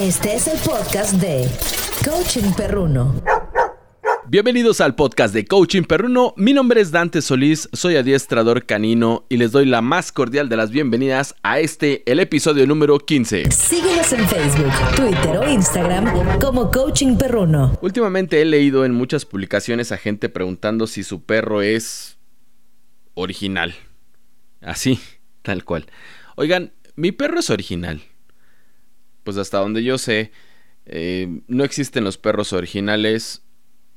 Este es el podcast de Coaching Perruno. Bienvenidos al podcast de Coaching Perruno. Mi nombre es Dante Solís, soy adiestrador canino y les doy la más cordial de las bienvenidas a este, el episodio número 15. Síguenos en Facebook, Twitter o Instagram como Coaching Perruno. Últimamente he leído en muchas publicaciones a gente preguntando si su perro es original. Así, tal cual. Oigan, mi perro es original. Pues hasta donde yo sé, eh, no existen los perros originales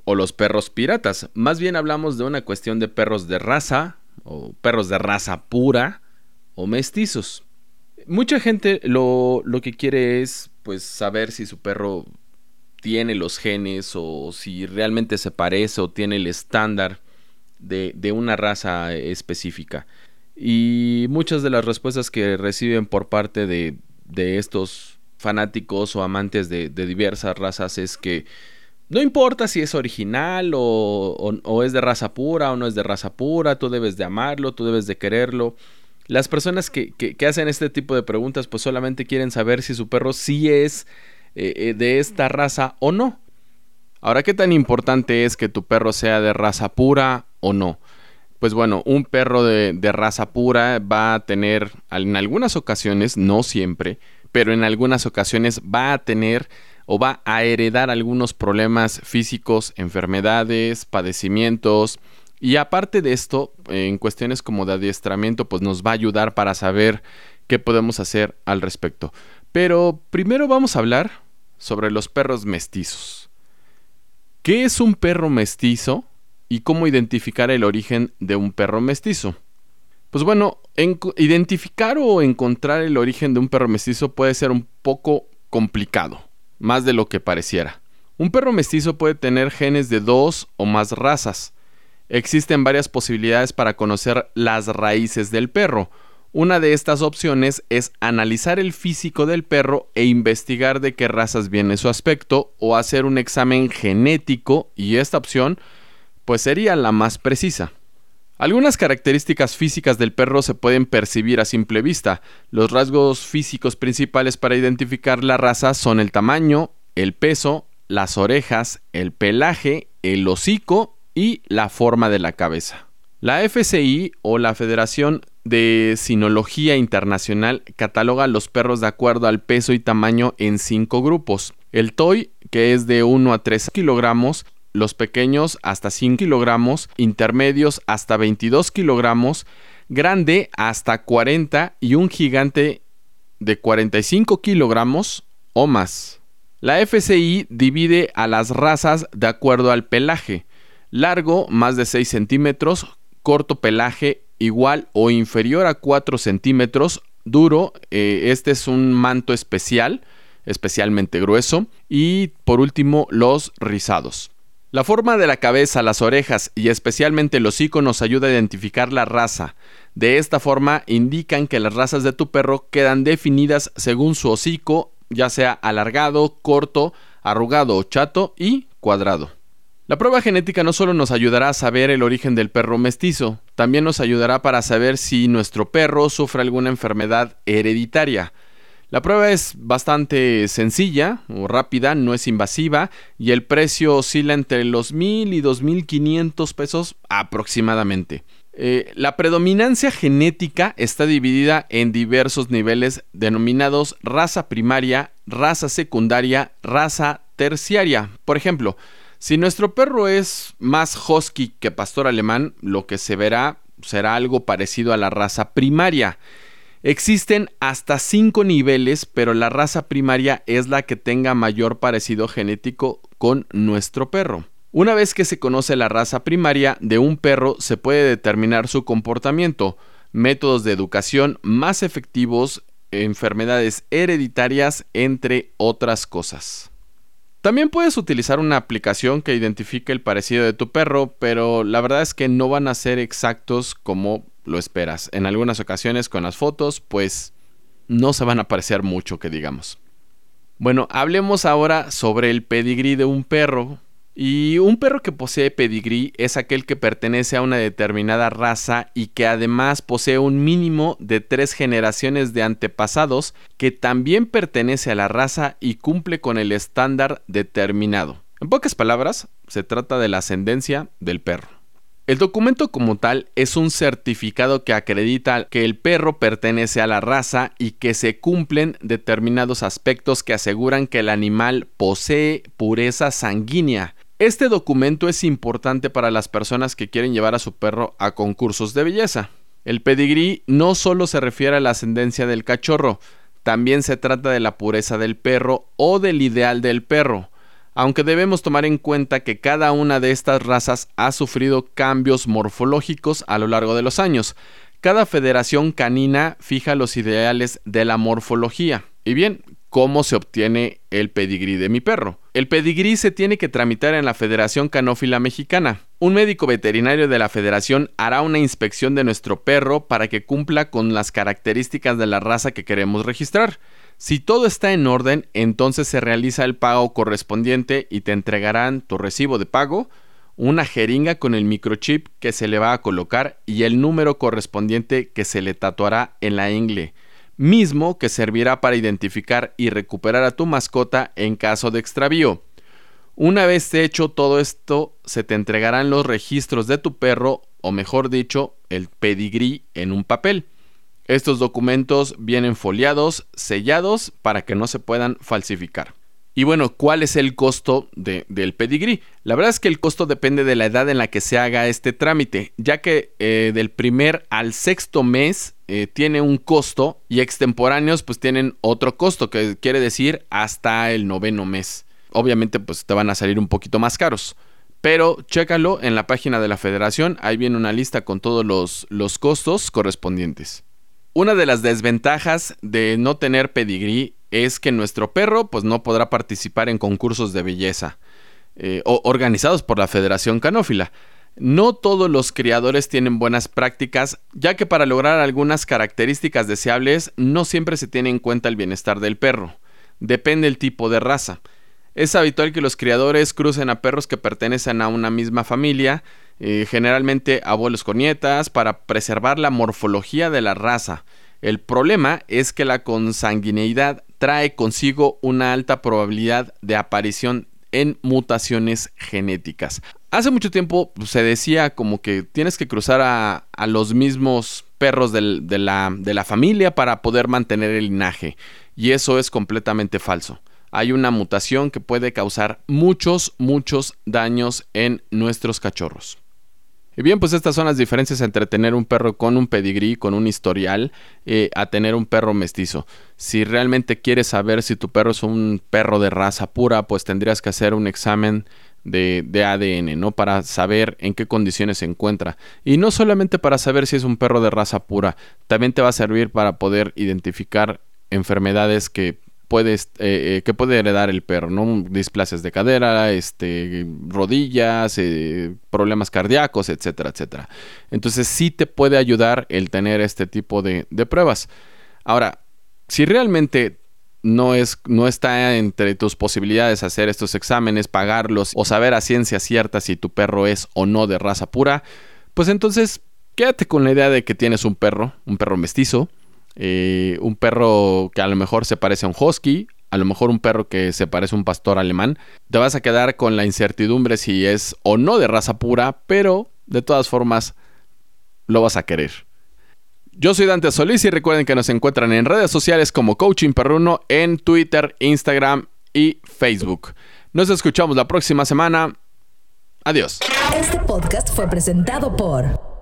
o los perros piratas. Más bien hablamos de una cuestión de perros de raza o perros de raza pura o mestizos. Mucha gente lo, lo que quiere es pues saber si su perro tiene los genes o si realmente se parece o tiene el estándar de, de una raza específica. Y muchas de las respuestas que reciben por parte de, de estos fanáticos o amantes de, diversas razas es que no importa si es original o, es de raza pura o no es de raza pura, tú debes de amarlo, tú debes de quererlo. Las personas que, hacen este tipo de preguntas pues solamente quieren saber si su perro sí es eh, eh, de esta raza o no. Ahora, ¿qué tan importante es que tu perro sea de raza pura o no? Pues bueno, un perro de raza pura va a tener en algunas ocasiones, no siempre, pero en algunas ocasiones va a tener o va a heredar algunos problemas físicos, enfermedades, padecimientos. Y aparte de esto, en cuestiones como de adiestramiento, pues nos va a ayudar para saber qué podemos hacer al respecto. Pero primero vamos a hablar sobre los perros mestizos. ¿Qué es un perro mestizo y cómo identificar el origen de un perro mestizo? Pues bueno, identificar o encontrar el origen de un perro mestizo puede ser un poco complicado más de lo que pareciera. Un perro mestizo puede tener genes de dos o más razas. Existen varias posibilidades para conocer las raíces del perro. Una de estas opciones es analizar el físico del perro e investigar de qué razas viene su aspecto o hacer un examen genético y esta opción pues sería la más precisa. Algunas características físicas del perro se pueden percibir a simple vista. Los rasgos físicos principales para identificar la raza son el tamaño, el peso, las orejas, el pelaje, el hocico y la forma de la cabeza. La FCI o la Federación de Sinología Internacional cataloga los perros de acuerdo al peso y tamaño en cinco grupos. El TOY, que es de 1 a 3 kilogramos, los pequeños hasta 5 kilogramos, intermedios hasta 22 kilogramos, grande hasta 40 y un gigante de 45 kilogramos o más. La FCI divide a las razas de acuerdo al pelaje. Largo más de 6 centímetros, corto pelaje igual o inferior a 4 centímetros, duro, eh, este es un manto especial, especialmente grueso, y por último los rizados. La forma de la cabeza, las orejas y especialmente el hocico nos ayuda a identificar la raza. De esta forma indican que las razas de tu perro quedan definidas según su hocico, ya sea alargado, corto, arrugado chato y cuadrado. La prueba genética no solo nos ayudará a saber el origen del perro mestizo, también nos ayudará para saber si nuestro perro sufre alguna enfermedad hereditaria. La prueba es bastante sencilla o rápida, no es invasiva y el precio oscila entre los mil y dos mil quinientos pesos aproximadamente. Eh, la predominancia genética está dividida en diversos niveles denominados raza primaria, raza secundaria, raza terciaria. Por ejemplo, si nuestro perro es más husky que pastor alemán, lo que se verá será algo parecido a la raza primaria. Existen hasta cinco niveles, pero la raza primaria es la que tenga mayor parecido genético con nuestro perro. Una vez que se conoce la raza primaria de un perro, se puede determinar su comportamiento, métodos de educación más efectivos, enfermedades hereditarias, entre otras cosas. También puedes utilizar una aplicación que identifique el parecido de tu perro, pero la verdad es que no van a ser exactos como lo esperas. En algunas ocasiones con las fotos, pues no se van a parecer mucho que digamos. Bueno, hablemos ahora sobre el pedigrí de un perro Y un perro que posee pedigrí es aquel que pertenece a una determinada raza y que además posee un mínimo de tres generaciones de antepasados que también pertenece a la raza y cumple con el estándar determinado. En pocas palabras, se trata de la ascendencia del perro. El documento como tal es un certificado que acredita que el perro pertenece a la raza y que se cumplen determinados aspectos que aseguran que el animal posee pureza sanguínea, este documento es importante para las personas que quieren llevar a su perro a concursos de belleza. El pedigrí no solo se refiere a la ascendencia del cachorro, también se trata de la pureza del perro o del ideal del perro, aunque debemos tomar en cuenta que cada una de estas razas ha sufrido cambios morfológicos a lo largo de los años. Cada federación canina fija los ideales de la morfología. Y bien, cómo se obtiene el pedigrí de mi perro. El pedigrí se tiene que tramitar en la Federación Canófila Mexicana. Un médico veterinario de la federación hará una inspección de nuestro perro para que cumpla con las características de la raza que queremos registrar. Si todo está en orden, entonces se realiza el pago correspondiente y te entregarán tu recibo de pago, una jeringa con el microchip que se le va a colocar y el número correspondiente que se le tatuará en la ingle mismo que servirá para identificar y recuperar a tu mascota en caso de extravío. Una vez hecho todo esto, se te entregarán los registros de tu perro, o mejor dicho, el pedigrí en un papel. Estos documentos vienen foliados, sellados, para que no se puedan falsificar. Y bueno, ¿cuál es el costo del pedigrí? La verdad es que el costo depende de la edad en la que se haga este trámite, ya que eh, del primer al sexto mes eh, tiene un costo y extemporáneos pues tienen otro costo, que quiere decir hasta el noveno mes. Obviamente pues te van a salir un poquito más caros. Pero chécalo en la página de la federación, ahí viene una lista con todos los, los costos correspondientes. Una de las desventajas de no tener pedigrí es que nuestro perro pues no podrá participar en concursos de belleza eh, organizados por la Federación Canófila. No todos los criadores tienen buenas prácticas, ya que para lograr algunas características deseables no siempre se tiene en cuenta el bienestar del perro. Depende el tipo de raza. Es habitual que los criadores crucen a perros que pertenecen a una misma familia, eh, generalmente abuelos con nietas, para preservar la morfología de la raza. El problema es que la consanguineidad trae consigo una alta probabilidad de aparición en mutaciones genéticas. Hace mucho tiempo pues, se decía como que tienes que cruzar a, los mismos perros de, la, de la familia para poder mantener el linaje. Y eso es completamente falso. Hay una mutación que puede causar muchos, muchos daños en nuestros cachorros. Y bien, pues estas son las diferencias entre tener un perro con un pedigrí, con un historial, eh, a tener un perro mestizo. Si realmente quieres saber si tu perro es un perro de raza pura, pues tendrías que hacer un examen de, de, ADN, ¿no? Para saber en qué condiciones se encuentra. Y no solamente para saber si es un perro de raza pura, también te va a servir para poder identificar enfermedades que eh, eh, que puede heredar el perro, ¿no? Displaces de cadera, este, rodillas, eh, problemas cardíacos, etcétera, etcétera. Entonces sí te puede ayudar el tener este tipo de, pruebas. Ahora, si realmente no, es, no está entre tus posibilidades hacer estos exámenes, pagarlos o saber a ciencia cierta si tu perro es o no de raza pura, pues entonces quédate con la idea de que tienes un perro, un perro mestizo, eh, un perro que a lo mejor se parece a un husky, a lo mejor un perro que se parece a un pastor alemán, te vas a quedar con la incertidumbre si es o no de raza pura, pero de todas formas lo vas a querer. Yo soy Dante Solís y recuerden que nos encuentran en redes sociales como Coaching Perruno en Twitter, Instagram y Facebook. Nos escuchamos la próxima semana. Adiós. Este podcast fue presentado por